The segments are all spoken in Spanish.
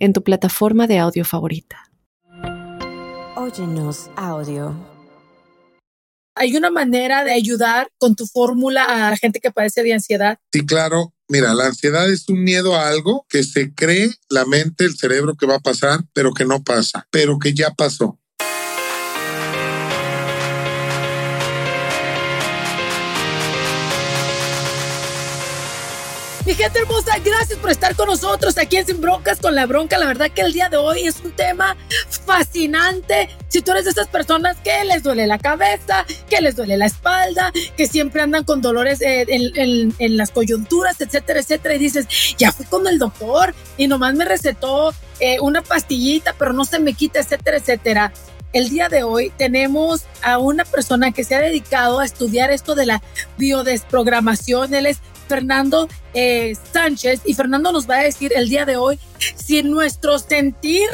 en tu plataforma de audio favorita. Óyenos audio. ¿Hay una manera de ayudar con tu fórmula a la gente que padece de ansiedad? Sí, claro. Mira, la ansiedad es un miedo a algo que se cree la mente, el cerebro que va a pasar, pero que no pasa, pero que ya pasó. Mi gente hermosa, gracias por estar con nosotros aquí en Sin Broncas con la Bronca. La verdad que el día de hoy es un tema fascinante. Si tú eres de esas personas que les duele la cabeza, que les duele la espalda, que siempre andan con dolores eh, en, las coyunturas, etcétera, etcétera, y dices, ya fui con el doctor y nomás me recetó eh, una pastillita, pero no se me quita, etcétera, etcétera. El día de hoy tenemos a una persona que se ha dedicado a estudiar esto de la biodesprogramación. Él es Fernando eh, Sánchez y Fernando nos va a decir el día de hoy si nuestro sentir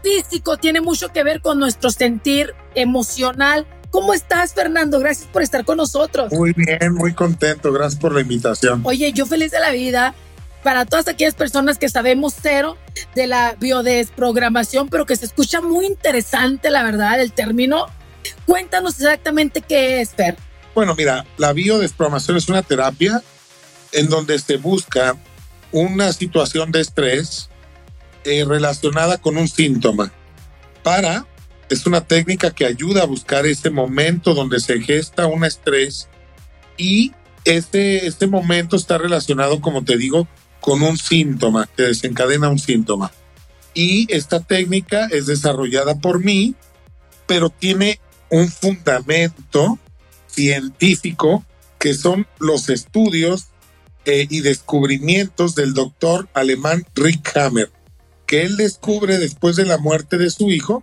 físico tiene mucho que ver con nuestro sentir emocional. ¿Cómo estás, Fernando? Gracias por estar con nosotros. Muy bien, muy contento. Gracias por la invitación. Oye, yo feliz de la vida para todas aquellas personas que sabemos cero de la biodesprogramación, pero que se escucha muy interesante, la verdad, el término. Cuéntanos exactamente qué es, Fer. Bueno, mira, la biodesprogramación es una terapia en donde se busca una situación de estrés eh, relacionada con un síntoma. Para, es una técnica que ayuda a buscar ese momento donde se gesta un estrés y este, este momento está relacionado, como te digo, con un síntoma, que desencadena un síntoma. Y esta técnica es desarrollada por mí, pero tiene un fundamento científico que son los estudios eh, y descubrimientos del doctor alemán Rick Hammer, que él descubre después de la muerte de su hijo,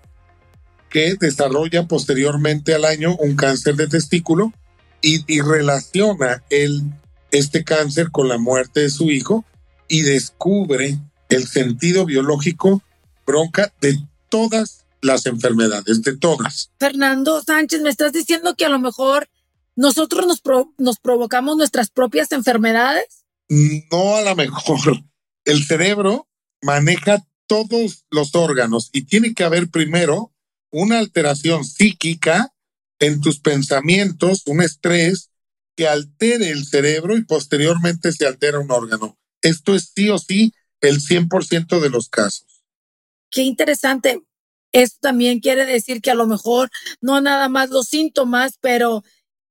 que desarrolla posteriormente al año un cáncer de testículo y, y relaciona el, este cáncer con la muerte de su hijo y descubre el sentido biológico bronca de todas las enfermedades, de todas. Fernando Sánchez, me estás diciendo que a lo mejor nosotros nos, nos provocamos nuestras propias enfermedades? No a lo mejor. El cerebro maneja todos los órganos y tiene que haber primero una alteración psíquica en tus pensamientos, un estrés que altere el cerebro y posteriormente se altera un órgano. Esto es sí o sí el 100% de los casos. Qué interesante. Esto también quiere decir que a lo mejor no nada más los síntomas, pero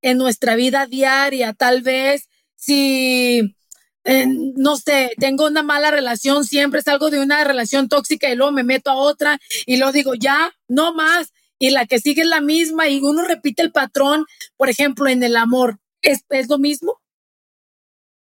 en nuestra vida diaria. Tal vez si, eh, no sé, tengo una mala relación, siempre salgo de una relación tóxica y luego me meto a otra y luego digo, ya, no más. Y la que sigue es la misma y uno repite el patrón, por ejemplo, en el amor. ¿Es, es lo mismo?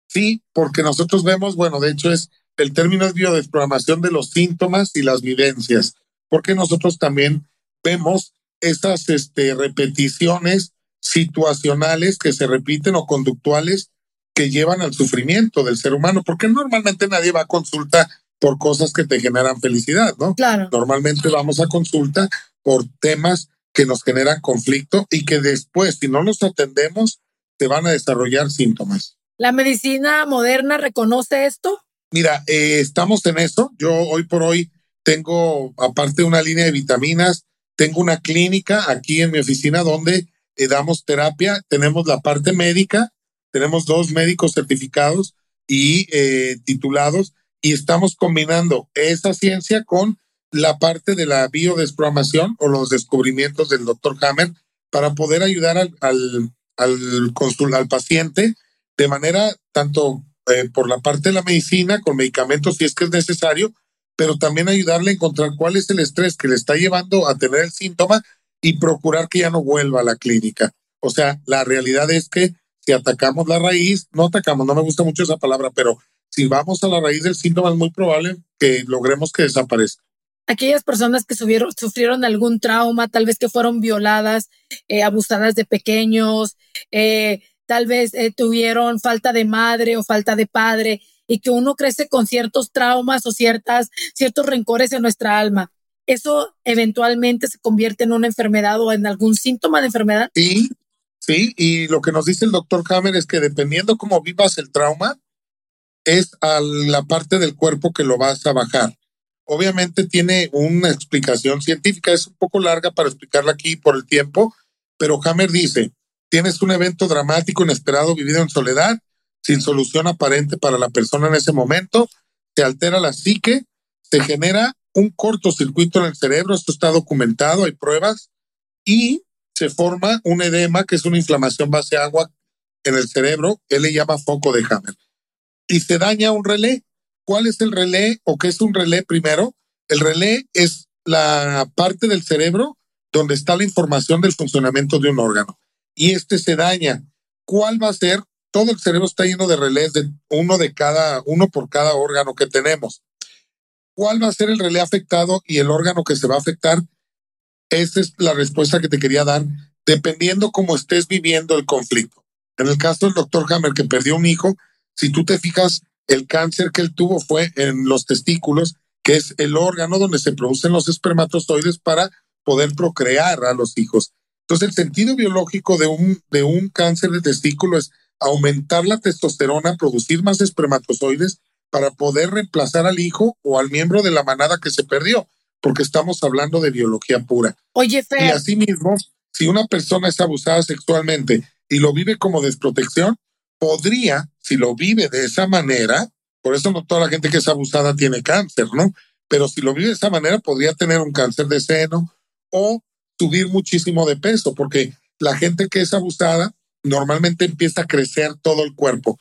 Sí, porque nosotros vemos, bueno, de hecho es el término es biodesprogramación de los síntomas y las vivencias, porque nosotros también vemos estas este, repeticiones situacionales que se repiten o conductuales que llevan al sufrimiento del ser humano, porque normalmente nadie va a consulta por cosas que te generan felicidad, ¿no? Claro. Normalmente vamos a consulta por temas que nos generan conflicto y que después, si no los atendemos, te van a desarrollar síntomas. ¿La medicina moderna reconoce esto? Mira, eh, estamos en eso. Yo hoy por hoy tengo, aparte de una línea de vitaminas, tengo una clínica aquí en mi oficina donde eh, damos terapia, tenemos la parte médica, tenemos dos médicos certificados y eh, titulados y estamos combinando esa ciencia con la parte de la biodesprogramación o los descubrimientos del doctor Hammer para poder ayudar al, al, al, al paciente de manera tanto eh, por la parte de la medicina, con medicamentos si es que es necesario, pero también ayudarle a encontrar cuál es el estrés que le está llevando a tener el síntoma y procurar que ya no vuelva a la clínica. O sea, la realidad es que si atacamos la raíz, no atacamos, no me gusta mucho esa palabra, pero si vamos a la raíz del síntoma es muy probable que logremos que desaparezca. aquellas personas que sufrieron algún trauma, tal vez que fueron violadas, eh, abusadas de pequeños, eh, tal vez eh, tuvieron falta de madre o falta de padre y que uno crece con ciertos traumas o ciertas, ciertos rencores en nuestra alma. ¿Eso eventualmente se convierte en una enfermedad o en algún síntoma de enfermedad? Sí, sí, y lo que nos dice el doctor Hammer es que dependiendo cómo vivas el trauma, es a la parte del cuerpo que lo vas a bajar. Obviamente tiene una explicación científica, es un poco larga para explicarla aquí por el tiempo, pero Hammer dice, tienes un evento dramático, inesperado, vivido en soledad, sin solución aparente para la persona en ese momento, se altera la psique, se genera un cortocircuito en el cerebro, esto está documentado, hay pruebas, y se forma un edema, que es una inflamación base agua en el cerebro, él le llama foco de Hammer, y se daña un relé. ¿Cuál es el relé o qué es un relé primero? El relé es la parte del cerebro donde está la información del funcionamiento de un órgano y este se daña. ¿Cuál va a ser? Todo el cerebro está lleno de relés, de uno de cada, uno por cada órgano que tenemos. ¿Cuál va a ser el relé afectado y el órgano que se va a afectar? Esa es la respuesta que te quería dar, dependiendo cómo estés viviendo el conflicto. En el caso del doctor Hammer, que perdió un hijo, si tú te fijas, el cáncer que él tuvo fue en los testículos, que es el órgano donde se producen los espermatozoides para poder procrear a los hijos. Entonces, el sentido biológico de un, de un cáncer de testículo es aumentar la testosterona, producir más espermatozoides para poder reemplazar al hijo o al miembro de la manada que se perdió, porque estamos hablando de biología pura. Oye, Fer. Y asimismo, si una persona es abusada sexualmente y lo vive como desprotección, podría, si lo vive de esa manera, por eso no toda la gente que es abusada tiene cáncer, ¿no? Pero si lo vive de esa manera, podría tener un cáncer de seno o subir muchísimo de peso, porque la gente que es abusada normalmente empieza a crecer todo el cuerpo.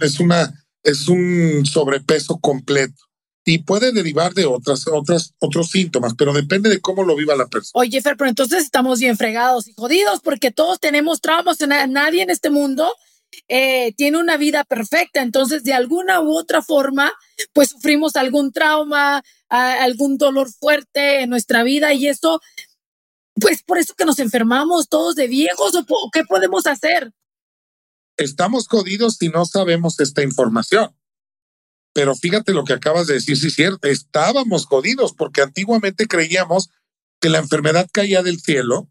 es una, es un sobrepeso completo y puede derivar de otras, otras, otros síntomas, pero depende de cómo lo viva la persona. Oye, Fer, pero entonces estamos bien fregados y jodidos porque todos tenemos traumas. Nadie en este mundo eh, tiene una vida perfecta. Entonces, de alguna u otra forma, pues sufrimos algún trauma, algún dolor fuerte en nuestra vida y eso pues por eso que nos enfermamos todos de viejos o qué podemos hacer. Estamos jodidos si no sabemos esta información. Pero fíjate lo que acabas de decir, sí es cierto, estábamos jodidos porque antiguamente creíamos que la enfermedad caía del cielo,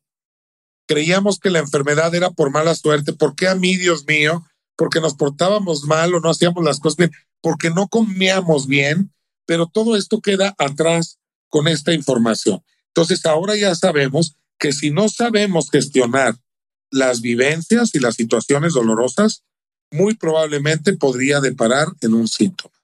creíamos que la enfermedad era por mala suerte, ¿por qué a mí, Dios mío? Porque nos portábamos mal o no hacíamos las cosas bien, porque no comíamos bien, pero todo esto queda atrás con esta información. Entonces ahora ya sabemos que si no sabemos gestionar las vivencias y las situaciones dolorosas, muy probablemente podría deparar en un síntoma.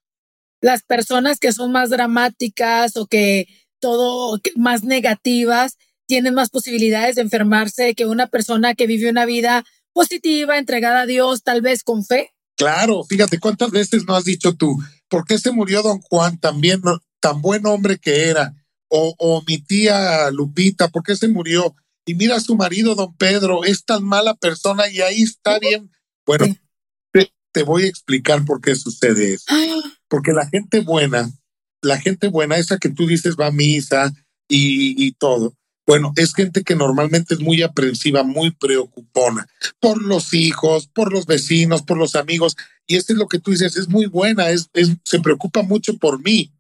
Las personas que son más dramáticas o que todo más negativas tienen más posibilidades de enfermarse que una persona que vive una vida positiva, entregada a Dios, tal vez con fe. Claro, fíjate cuántas veces no has dicho tú, ¿por qué se murió don Juan también tan buen hombre que era? o, mi tía Lupita, ¿por qué se murió? Y mira a su marido, don Pedro, es tan mala persona y ahí está bien. Bueno, te, voy a explicar por qué sucede eso. Porque la gente buena, la gente buena, esa que tú dices va a misa y, y todo, bueno, es gente que normalmente es muy aprensiva, muy preocupona por los hijos, por los vecinos, por los amigos. Y eso es lo que tú dices, es muy buena, es, es, se preocupa mucho por mí.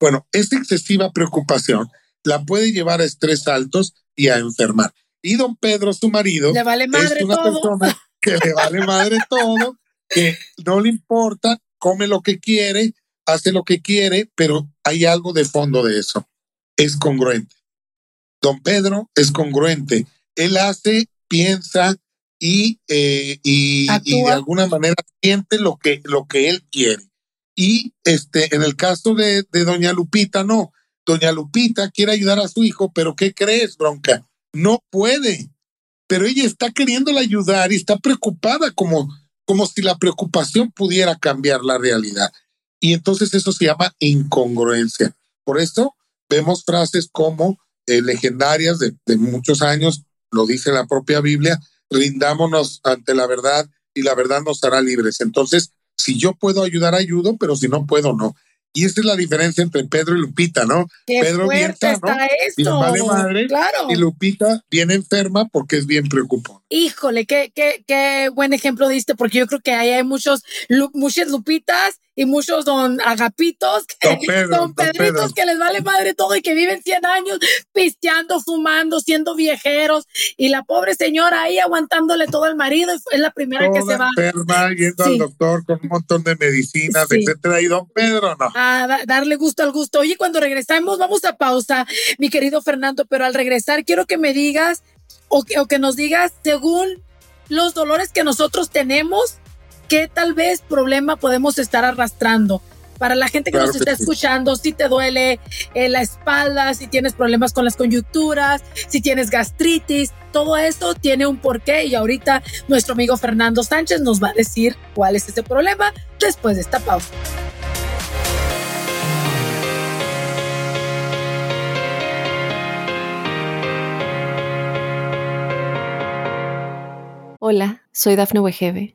Bueno, esta excesiva preocupación la puede llevar a estrés altos y a enfermar. Y don Pedro, su marido, le vale madre es una todo. persona que le vale madre todo, que no le importa, come lo que quiere, hace lo que quiere, pero hay algo de fondo de eso. Es congruente. Don Pedro es congruente. Él hace, piensa y, eh, y, y, de alguna manera siente lo que, lo que él quiere. Y este, en el caso de, de doña Lupita, no. Doña Lupita quiere ayudar a su hijo, pero ¿qué crees, bronca? No puede. Pero ella está queriéndola ayudar y está preocupada como, como si la preocupación pudiera cambiar la realidad. Y entonces eso se llama incongruencia. Por eso vemos frases como eh, legendarias de, de muchos años, lo dice la propia Biblia, rindámonos ante la verdad y la verdad nos hará libres. Entonces, si yo puedo ayudar, ayudo, pero si no puedo, no. Y esa es la diferencia entre Pedro y Lupita, ¿no? Qué Pedro bien está esto. vale madre, Claro. y Lupita bien enferma porque es bien preocupón. Híjole, qué, qué, qué buen ejemplo diste, porque yo creo que ahí hay muchos, muchas lupitas y muchos don agapitos, que, Don Pedro, don Pedritos que les vale madre todo y que viven 100 años pisteando, fumando, siendo viejeros, y la pobre señora ahí aguantándole todo al marido, y es la primera que se Toda va enferma, yendo Sí. al doctor con un montón de medicinas, Sí. etcétera. Y don Pedro no. a da- darle gusto al gusto. Oye, cuando regresamos, vamos a pausa, mi querido Fernando, pero al regresar quiero que me digas o que, o que nos digas, según los dolores que nosotros tenemos, qué tal vez problema podemos estar arrastrando. Para la gente que Claro nos que está sí. escuchando, si te duele eh, la espalda, si tienes problemas con las conyunturas, si tienes gastritis, todo eso tiene un porqué y ahorita nuestro amigo Fernando Sánchez nos va a decir cuál es ese problema después de esta pausa. Hola, soy Dafne Wegebe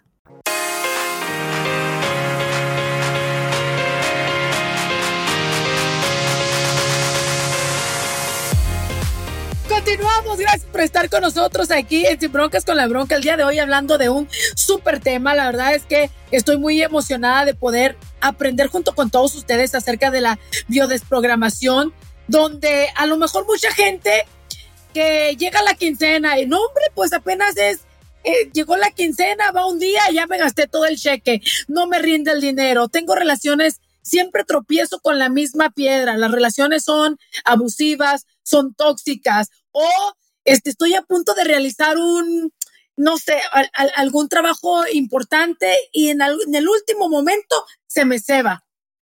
Gracias por estar con nosotros aquí en Sin Broncas con la Bronca. El día de hoy hablando de un súper tema. La verdad es que estoy muy emocionada de poder aprender junto con todos ustedes acerca de la biodesprogramación, donde a lo mejor mucha gente que llega a la quincena y no, hombre, pues apenas es, eh, llegó la quincena, va un día, ya me gasté todo el cheque, no me rinde el dinero, tengo relaciones, siempre tropiezo con la misma piedra, las relaciones son abusivas, son tóxicas o este, estoy a punto de realizar un, no sé, al- al- algún trabajo importante y en, al- en el último momento se me ceba.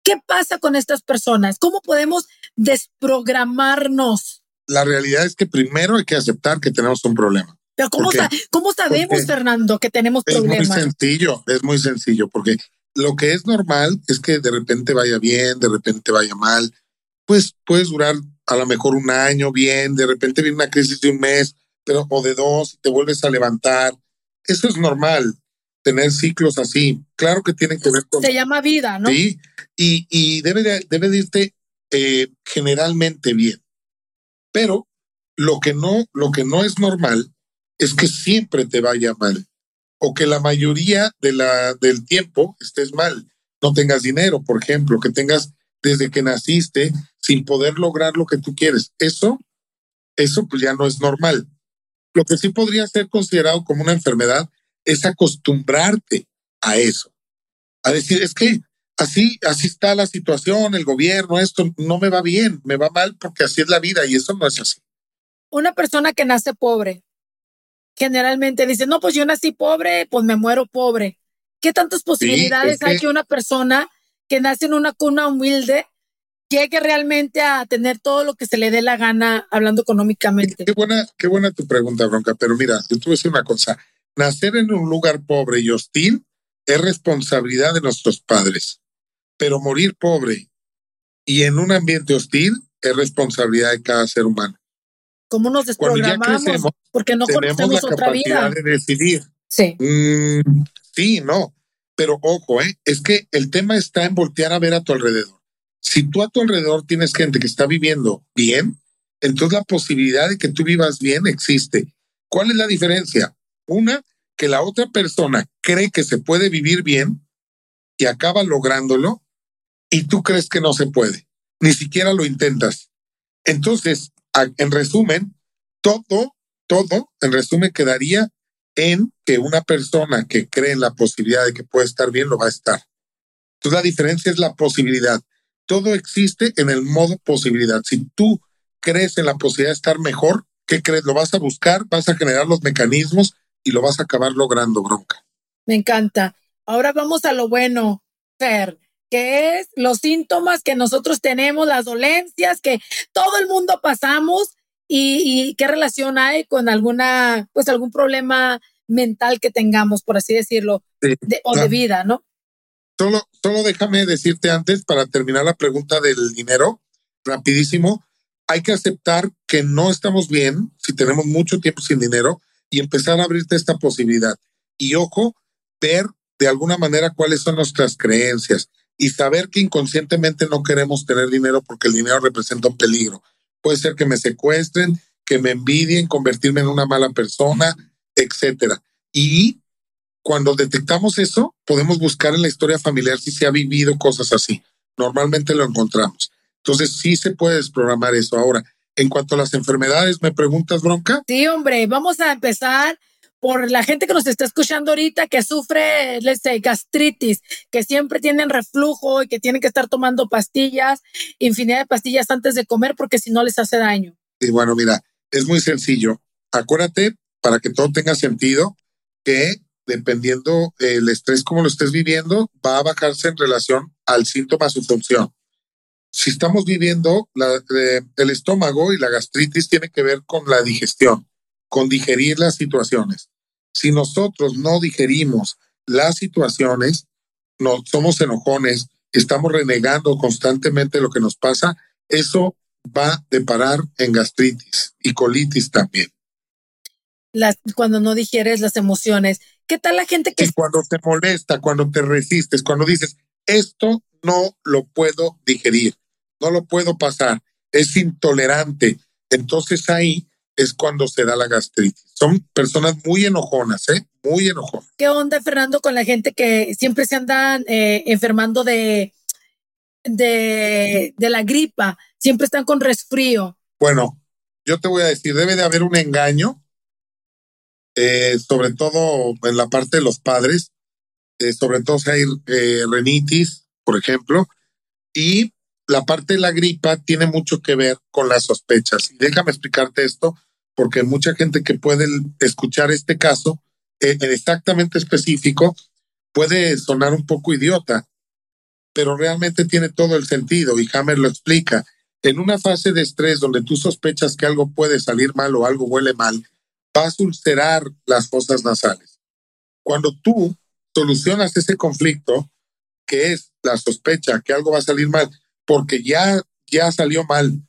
¿Qué pasa con estas personas? ¿Cómo podemos desprogramarnos? La realidad es que primero hay que aceptar que tenemos un problema. Pero ¿cómo, ¿Por qué? sa- ¿cómo sabemos, Fernando, que tenemos Es muy problemas? sencillo, es muy sencillo, porque lo que es normal es que de repente vaya bien, de repente vaya mal. Pues puedes durar a lo mejor un año bien, de repente viene una crisis de un mes, pero o de dos, y te vuelves a levantar. Eso es normal, tener ciclos así. Claro que tienen que ver con Se llama vida, ¿no? Sí, y, y debe, de, debe de irte eh, generalmente bien. Pero lo que, no, lo que no es normal es que siempre te vaya mal o que la mayoría de la, del tiempo estés mal. No tengas dinero, por ejemplo, que tengas desde que naciste sin poder lograr lo que tú quieres. Eso, eso pues ya no es normal. Lo que sí podría ser considerado como una enfermedad es acostumbrarte a eso. A decir, es que así, así está la situación, el gobierno, esto no me va bien, me va mal porque así es la vida y eso no es así. Una persona que nace pobre, generalmente dice, no, pues yo nací pobre, pues me muero pobre. ¿Qué tantas posibilidades es que- hay que una persona que nace en una cuna humilde llegue realmente a tener todo lo que se le dé la gana hablando económicamente? Qué buena, qué buena tu pregunta, Bronca, pero mira, yo te voy a decir una cosa. Nacer en un lugar pobre y hostil es responsabilidad de nuestros padres, pero morir pobre y en un ambiente hostil es responsabilidad de cada ser humano. ¿Cómo nos desprogramamos? crecemos, Porque no tenemos conocemos la otra capacidad vida. de decidir. Sí. Mm, sí, no. Pero ojo, ¿eh? es que el tema está en voltear a ver a tu alrededor. Si tú a tu alrededor tienes gente que está viviendo bien, entonces la posibilidad de que tú vivas bien existe. ¿Cuál es la diferencia? Una, que la otra persona cree que se puede vivir bien y acaba lográndolo y tú crees que no se puede. Ni siquiera lo intentas. Entonces, en resumen, todo, todo, en resumen, quedaría en que una persona que cree en la posibilidad de que puede estar bien, lo va a estar. Entonces la diferencia es la posibilidad. Todo existe en el modo posibilidad. Si tú crees en la posibilidad de estar mejor, ¿qué crees? Lo vas a buscar, vas a generar los mecanismos y lo vas a acabar logrando, bronca. Me encanta. Ahora vamos a lo bueno, Fer. que es los síntomas que nosotros tenemos, las dolencias que todo el mundo pasamos y, qué relación hay con alguna, pues algún problema mental que tengamos, por así decirlo, o de vida, ¿no? Solo, solo déjame decirte antes, para terminar la pregunta del dinero, rapidísimo, hay que aceptar que no estamos bien si tenemos mucho tiempo sin dinero y empezar a abrirte esta posibilidad. Y ojo, ver de alguna manera cuáles son nuestras creencias y saber que inconscientemente no queremos tener dinero porque el dinero representa un peligro. Puede ser que me secuestren, que me envidien, convertirme en una mala persona, etcétera. Y cuando detectamos eso, podemos buscar en la historia familiar si se ha vivido cosas así. Normalmente lo encontramos. Entonces sí se puede desprogramar eso. Ahora, en cuanto a las enfermedades, ¿me preguntas, Bronca? Sí, hombre, vamos a empezar por la gente que nos está escuchando ahorita que sufre, les sé, gastritis, que siempre tienen reflujo y que tienen que estar tomando pastillas, infinidad de pastillas antes de comer porque si no les hace daño. Y bueno, mira, es muy sencillo. Acuérdate, para que todo tenga sentido, que dependiendo el estrés como lo estés viviendo, va a bajarse en relación al síntoma, su función. Si estamos viviendo eh, el estómago y la gastritis tiene que ver con la digestión con digerir las situaciones. Si nosotros no digerimos las situaciones, no somos enojones, estamos renegando constantemente lo que nos pasa, eso va a deparar en gastritis y colitis también. Las, cuando no digieres las emociones. ¿Qué tal la gente que... cuando te molesta, cuando te resistes, cuando dices, esto no lo puedo digerir, no lo puedo pasar, es intolerante. Entonces ahí es cuando se da la gastritis. Son personas muy enojonas, ¿eh? Muy enojonas. ¿Qué onda, Fernando, con la gente que siempre se andan eh, enfermando de, de, de la gripa? Siempre están con resfrío. Bueno, yo te voy a decir, debe de haber un engaño, eh, sobre todo en la parte de los padres, eh, sobre todo si hay renitis, por ejemplo, y la parte de la gripa tiene mucho que ver con las sospechas. Y déjame explicarte esto, porque mucha gente que puede escuchar este caso eh, exactamente específico puede sonar un poco idiota, pero realmente tiene todo el sentido y Hammer lo explica. En una fase de estrés donde tú sospechas que algo puede salir mal o algo huele mal, vas a ulcerar las fosas nasales. Cuando tú solucionas ese conflicto, que es la sospecha que algo va a salir mal, porque ya, ya salió mal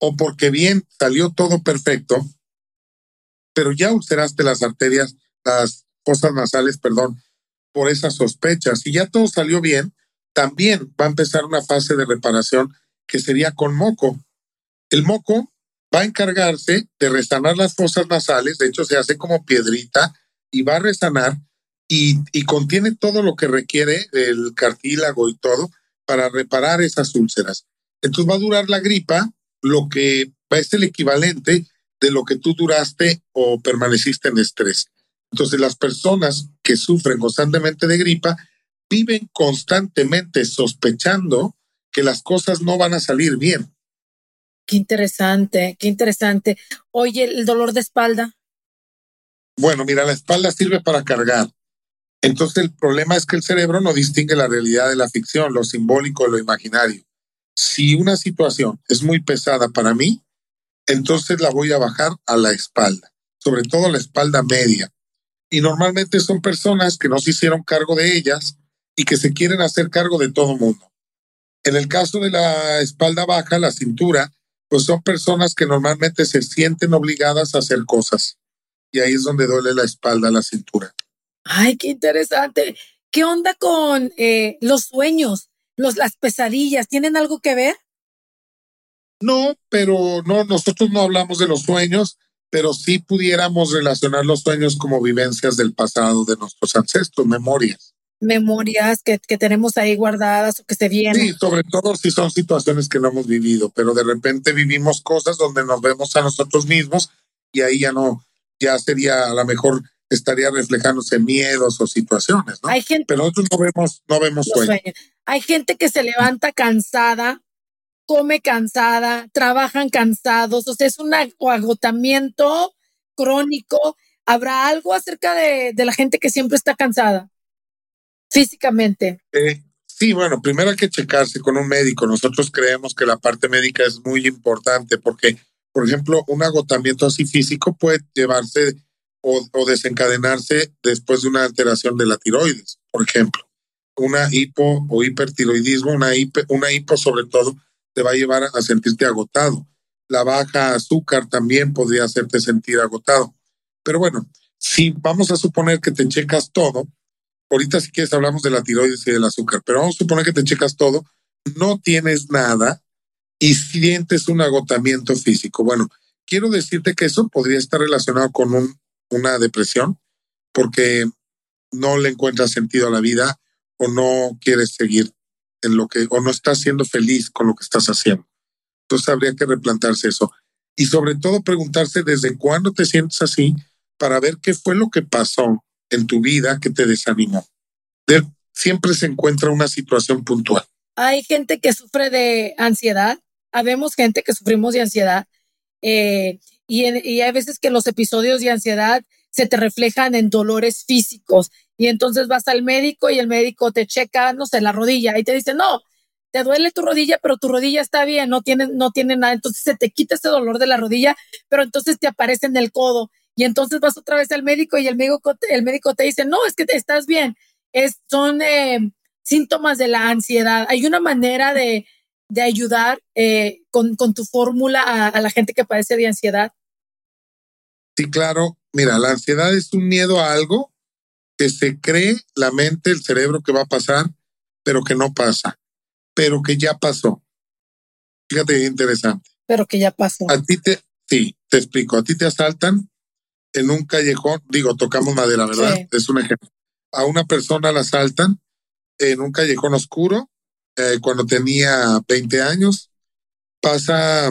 o porque bien salió todo perfecto, pero ya ulceraste las arterias, las fosas nasales, perdón, por esas sospechas. Si ya todo salió bien, también va a empezar una fase de reparación que sería con moco. El moco va a encargarse de resanar las fosas nasales, de hecho se hace como piedrita y va a resanar y, contiene todo lo que requiere el cartílago y todo para reparar esas úlceras. Entonces va a durar la gripa lo que va ser el equivalente de lo que tú duraste o permaneciste en estrés. Entonces, las personas que sufren constantemente de gripa viven constantemente sospechando que las cosas no van a salir bien. Qué interesante, qué interesante. Oye, el dolor de espalda. Bueno, mira, la espalda sirve para cargar. Entonces el problema es que el cerebro no distingue la realidad de la ficción, lo simbólico de lo imaginario. Si una situación es muy pesada para mí, entonces la voy a bajar a la espalda, sobre todo la espalda media. Y normalmente son personas que no se hicieron cargo de ellas y que se quieren hacer cargo de todo mundo. En el caso de la espalda baja, la cintura, pues son personas que normalmente se sienten obligadas a hacer cosas. Y ahí es donde duele la espalda, la cintura. Ay, qué interesante. ¿Qué onda con eh, los sueños, los, las pesadillas? ¿Tienen algo que ver? No, pero no, nosotros no hablamos de los sueños, pero sí pudiéramos relacionar los sueños como vivencias del pasado de nuestros ancestros, memorias. Memorias que, que tenemos ahí guardadas o que se vienen. Sí, sobre todo si son situaciones que no hemos vivido, pero de repente vivimos cosas donde nos vemos a nosotros mismos y ahí ya no, ya sería a lo mejor estaría reflejándose miedos o situaciones, ¿no? Hay gente, pero nosotros no vemos, no vemos sueños. Hay gente que se levanta cansada come cansada, trabajan cansados, o sea, es un agotamiento crónico. ¿Habrá algo acerca de, la gente que siempre está cansada físicamente? Eh, Sí, bueno, primero hay que checarse con un médico. Nosotros creemos que la parte médica es muy importante porque, por ejemplo, un agotamiento así físico puede llevarse o, desencadenarse después de una alteración de la tiroides, por ejemplo. Una hipo o hipertiroidismo, una, una hipo sobre todo, te va a llevar a sentirte agotado. La baja azúcar también podría hacerte sentir agotado. Pero bueno, si vamos a suponer que te checas todo, ahorita si quieres hablamos de la tiroides y del azúcar, pero vamos a suponer que te checas todo, no tienes nada y sientes un agotamiento físico. Bueno, quiero decirte que eso podría estar relacionado con un, una depresión porque no le encuentras sentido a la vida o no quieres seguir en lo que, o no estás siendo feliz con lo que estás haciendo. Entonces habría que replantarse eso. Y sobre todo preguntarse desde cuándo te sientes así para ver qué fue lo que pasó en tu vida que te desanimó. siempre se encuentra una situación puntual. Hay gente que sufre de ansiedad, habemos gente que sufrimos de ansiedad eh, y, y hay veces que los episodios de ansiedad se te reflejan en dolores físicos y entonces vas al médico y el médico te checa, no sé, la rodilla y te dice, no, te duele tu rodilla, pero tu rodilla está bien, no tiene, no tiene nada, entonces se te quita ese dolor de la rodilla, pero entonces te aparece en el codo y entonces vas otra vez al médico y el médico, el médico te dice, no, es que te estás bien, es, son eh, síntomas de la ansiedad. Hay una manera de, de ayudar eh, con, con, tu fórmula a la gente que padece de ansiedad. Sí, claro. Mira, la ansiedad es un miedo a algo que se cree la mente, el cerebro que va a pasar, pero que no pasa, pero que ya pasó. Fíjate, interesante. Pero que ya pasó. A ti te, sí, te explico, a ti te asaltan en un callejón, digo, tocamos madera, ¿verdad? Es un ejemplo. A una persona la asaltan en un callejón oscuro eh, cuando tenía 20 años. Pasa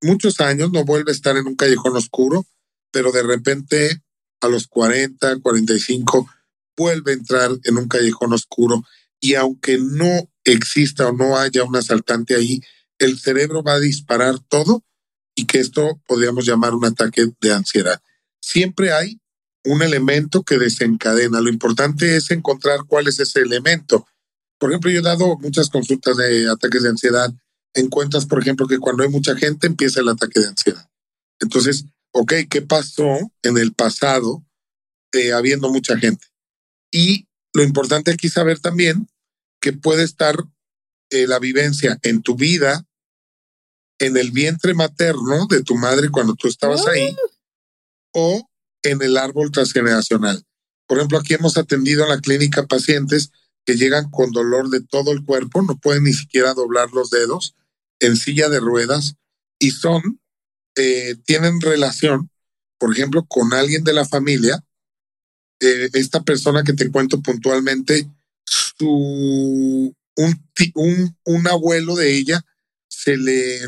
muchos años, no vuelve a estar en un callejón oscuro, pero de repente a los 40, 45 vuelve a entrar en un callejón oscuro y aunque no exista o no haya un asaltante ahí, el cerebro va a disparar todo y que esto podríamos llamar un ataque de ansiedad siempre hay un elemento que desencadena. Lo importante es encontrar cuál es ese elemento. Por ejemplo, yo he dado muchas consultas de ataques de ansiedad. Encuentras, por ejemplo, que cuando hay mucha gente empieza el ataque de ansiedad. Entonces, ok, ¿qué pasó en el pasado eh, habiendo mucha gente? Y lo importante aquí saber también que puede estar eh, la vivencia en tu vida, en el vientre materno de tu madre cuando tú estabas ahí, o en el árbol transgeneracional. Por ejemplo, aquí hemos atendido en la clínica pacientes que llegan con dolor de todo el cuerpo, no pueden ni siquiera doblar los dedos, en silla de ruedas y son, eh, tienen relación, por ejemplo, con alguien de la familia. Esta persona que te cuento puntualmente, su, un, un, un abuelo de ella se le,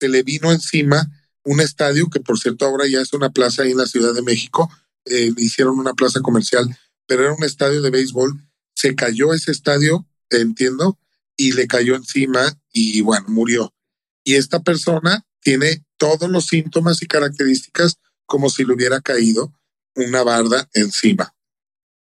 se le vino encima un estadio que por cierto ahora ya es una plaza ahí en la Ciudad de México, eh, hicieron una plaza comercial, pero era un estadio de béisbol, se cayó ese estadio, entiendo, y le cayó encima y bueno, murió. Y esta persona tiene todos los síntomas y características como si le hubiera caído una barda encima.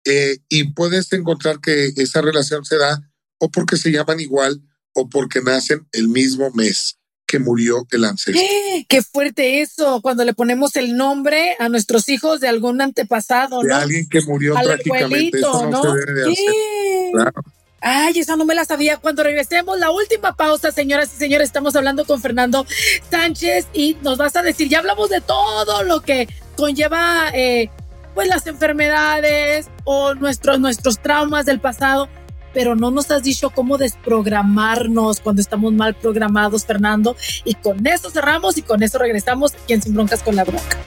Eh, y puedes encontrar que esa relación se da o porque se llaman igual o porque nacen el mismo mes que murió el ancestro. ¡Eh! Qué fuerte eso, cuando le ponemos el nombre a nuestros hijos de algún antepasado, de alguien que murió trágicamente. Eso no, se debe de hacer. Ay, esa no me la sabía. Cuando regresemos, la última pausa, señoras y señores, estamos hablando con Fernando Sánchez y nos vas a decir, ya hablamos de todo lo que conlleva eh, pues las enfermedades o nuestros, nuestros traumas del pasado pero no nos has dicho cómo desprogramarnos cuando estamos mal programados, Fernando. Y con eso cerramos y con eso regresamos aquí en Sin Broncas con la Bronca.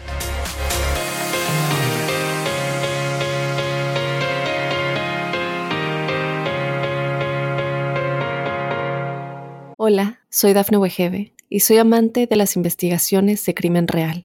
Hola, soy Dafne Wegebe y soy amante de las investigaciones de crimen real.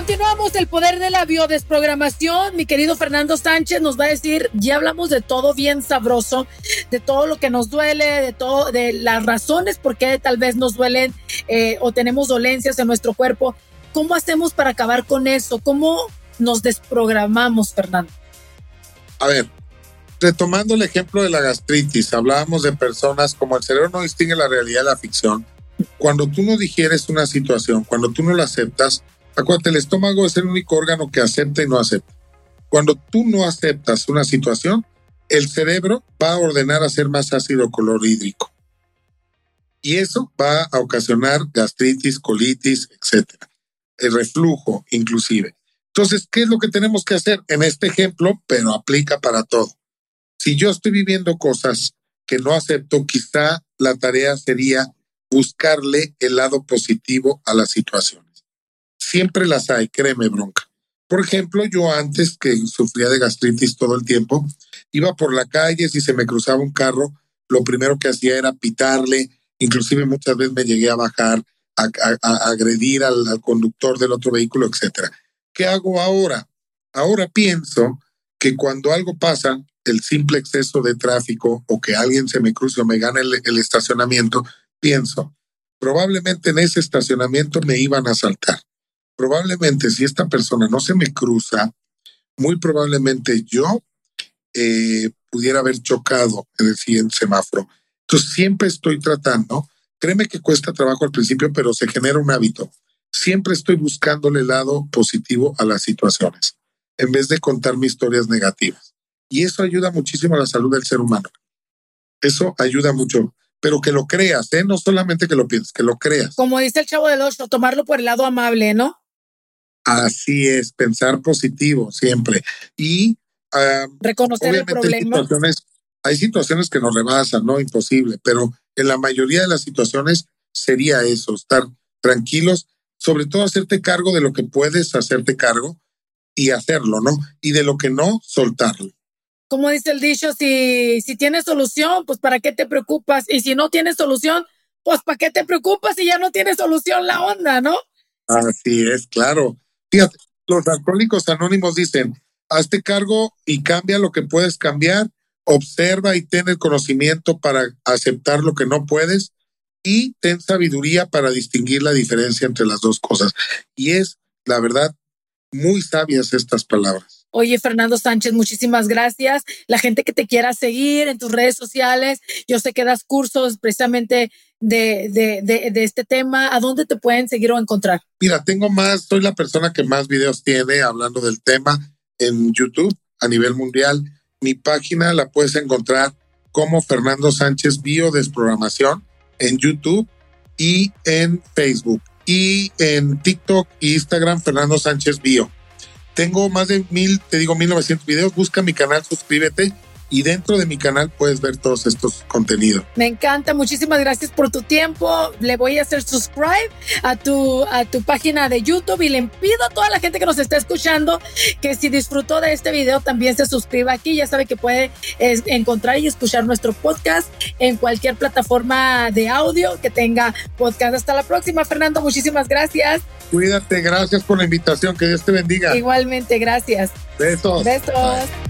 Continuamos el poder de la biodesprogramación. Mi querido Fernando Sánchez nos va a decir, ya hablamos de todo bien sabroso, de todo lo que nos duele, de todo, de las razones por qué tal vez nos duelen eh, o tenemos dolencias en nuestro cuerpo. ¿Cómo hacemos para acabar con eso? ¿Cómo nos desprogramamos, Fernando? A ver, retomando el ejemplo de la gastritis, hablábamos de personas como el cerebro no distingue la realidad de la ficción. Cuando tú no digieres una situación, cuando tú no la aceptas, El estómago es el único órgano que acepta y no acepta. Cuando tú no aceptas una situación, el cerebro va a ordenar hacer más ácido clorhídrico. Y eso va a ocasionar gastritis, colitis, etcétera. El reflujo, inclusive. Entonces, ¿qué es lo que tenemos que hacer en este ejemplo? Pero aplica para todo. Si yo estoy viviendo cosas que no acepto, quizá la tarea sería buscarle el lado positivo a la situación siempre las hay, créeme, bronca. Por ejemplo, yo antes que sufría de gastritis todo el tiempo, iba por la calle, si se me cruzaba un carro, lo primero que hacía era pitarle, inclusive muchas veces me llegué a bajar, a, agredir al, conductor del otro vehículo, etcétera. ¿Qué hago ahora? Ahora pienso que cuando algo pasa, el simple exceso de tráfico o que alguien se me cruce o me gane el, estacionamiento, pienso, probablemente en ese estacionamiento me iban a asaltar probablemente si esta persona no se me cruza, muy probablemente yo eh, pudiera haber chocado en el siguiente semáforo. Entonces siempre estoy tratando, créeme que cuesta trabajo al principio, pero se genera un hábito. Siempre estoy buscándole el lado positivo a las situaciones, en vez de contarme historias negativas. Y eso ayuda muchísimo a la salud del ser humano. Eso ayuda mucho pero que lo creas, ¿eh? no solamente que lo pienses, que lo creas. Como dice el chavo del ocho, tomarlo por el lado amable, ¿no? Así es, pensar positivo siempre. Y reconocer el problema. Hay situaciones, hay situaciones que nos rebasan, ¿no? Imposible, pero en la mayoría de las situaciones sería eso, estar tranquilos, sobre todo hacerte cargo de lo que puedes hacerte cargo y hacerlo, ¿no? Y de lo que no, soltarlo. Como dice el dicho, si, si tienes solución, pues ¿para qué te preocupas? Y si no tienes solución, pues ¿para qué te preocupas si ya no tienes solución la onda, ¿no? Así es, claro. Fíjate, los alcohólicos anónimos dicen, hazte cargo y cambia lo que puedes cambiar, observa y ten el conocimiento para aceptar lo que no puedes y ten sabiduría para distinguir la diferencia entre las dos cosas. Y es, la verdad, muy sabias estas palabras. Oye, Fernando Sánchez, muchísimas gracias. La gente que te quiera seguir en tus redes sociales, yo sé que das cursos precisamente de, de, de, este tema, ¿a dónde te pueden seguir o encontrar? Mira, tengo más, soy la persona que más videos tiene hablando del tema en YouTube a nivel mundial. Mi página la puedes encontrar como Fernando Sánchez Biodesprogramación en YouTube y en Facebook y en TikTok e Instagram Fernando Sánchez Bio. Tengo más de mil, te digo, mil novecientos videos. Busca mi canal, suscríbete y dentro de mi canal puedes ver todos estos contenidos. Me encanta, muchísimas gracias por tu tiempo. Le voy a hacer subscribe a tu, a tu página de YouTube y le pido a toda la gente que nos está escuchando que si disfrutó de este video también se suscriba aquí. Ya sabe que puede encontrar y escuchar nuestro podcast en cualquier plataforma de audio que tenga podcast. Hasta la próxima, Fernando. Muchísimas gracias. Cuídate, gracias por la invitación. Que Dios te bendiga. Igualmente, gracias. Besos. Besos.